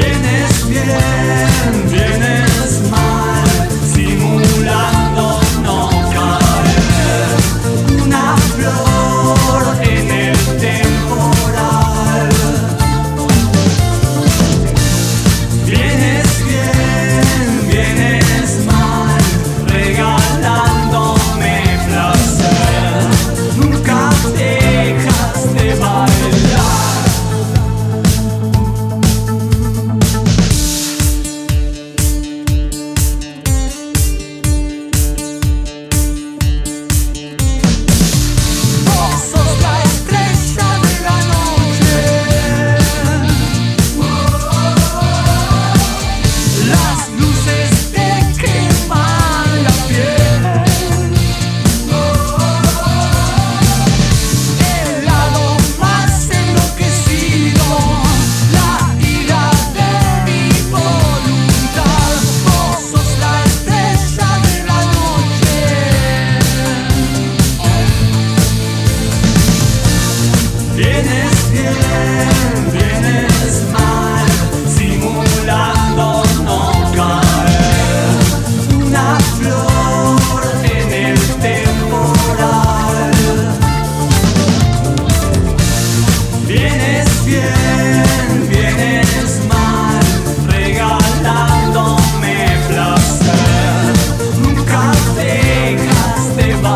Tienes bien, tienes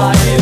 I.